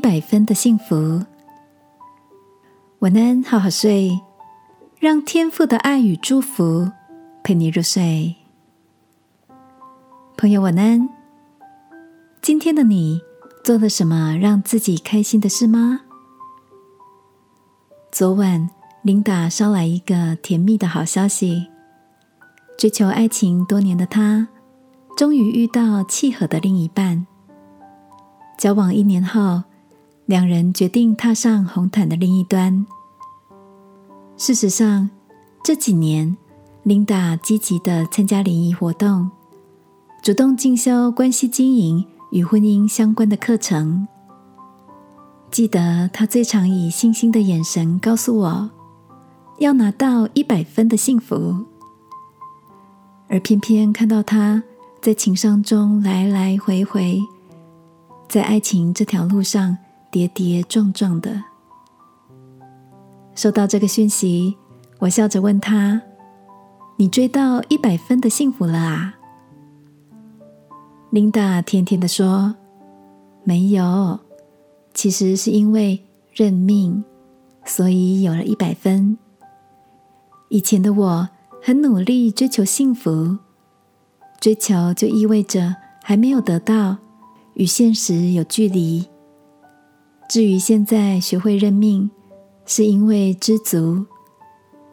百分的幸福。晚安，好好睡，让天父的爱与祝福陪你入睡。朋友，晚安。今天的你做了什么让自己开心的事吗？昨晚，琳达捎来一个甜蜜的好消息：追求爱情多年的她，终于遇到契合的另一半。交往一年后，两人决定踏上红毯的另一端。事实上，这几年，琳达积极的参加联谊活动，主动进修关系经营与婚姻相关的课程。记得她最常以信心的眼神告诉我，要拿到一百分的幸福。而偏偏看到他在情商中来来回回。在爱情这条路上跌跌撞撞的，收到这个讯息，我笑着问他：“你追到一百分的幸福了啊？”琳达甜甜的说：“没有，其实是因为认命，所以有了一百分。以前的我很努力追求幸福，追求就意味着还没有得到。”与现实有距离。至于现在学会认命，是因为知足，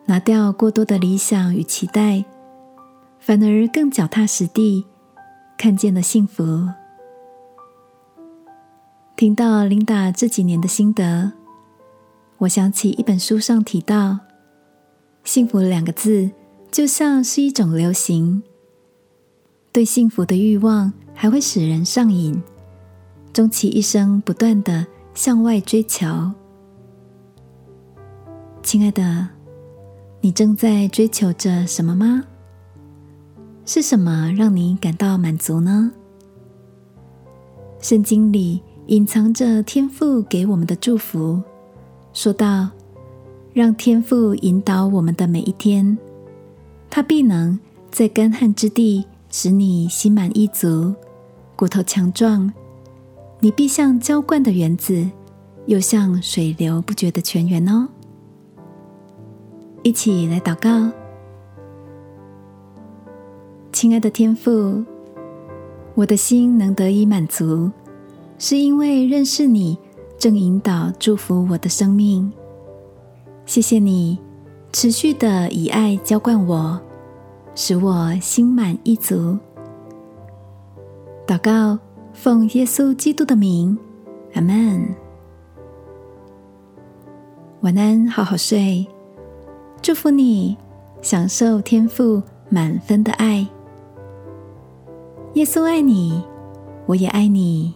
拿掉过多的理想与期待，反而更脚踏实地，看见了幸福。听到琳达这几年的心得，我想起一本书上提到，幸福两个字就像是一种流行，对幸福的欲望还会使人上瘾。终其一生，不断的向外追求。亲爱的，你正在追求着什么吗？是什么让你感到满足呢？圣经里隐藏着天父给我们的祝福，说道：“让天父引导我们的每一天，他必能在干旱之地使你心满意足，骨头强壮。”你必像浇灌的园子，又像水流不绝的泉源哦。一起来祷告，亲爱的天父，我的心能得以满足，是因为认识你，正引导祝福我的生命。谢谢你持续的以爱浇灌我，使我心满意足。祷告。奉耶稣基督的名，阿门。晚安，好好睡。祝福你，享受天赋满分的爱。耶稣爱你，我也爱你。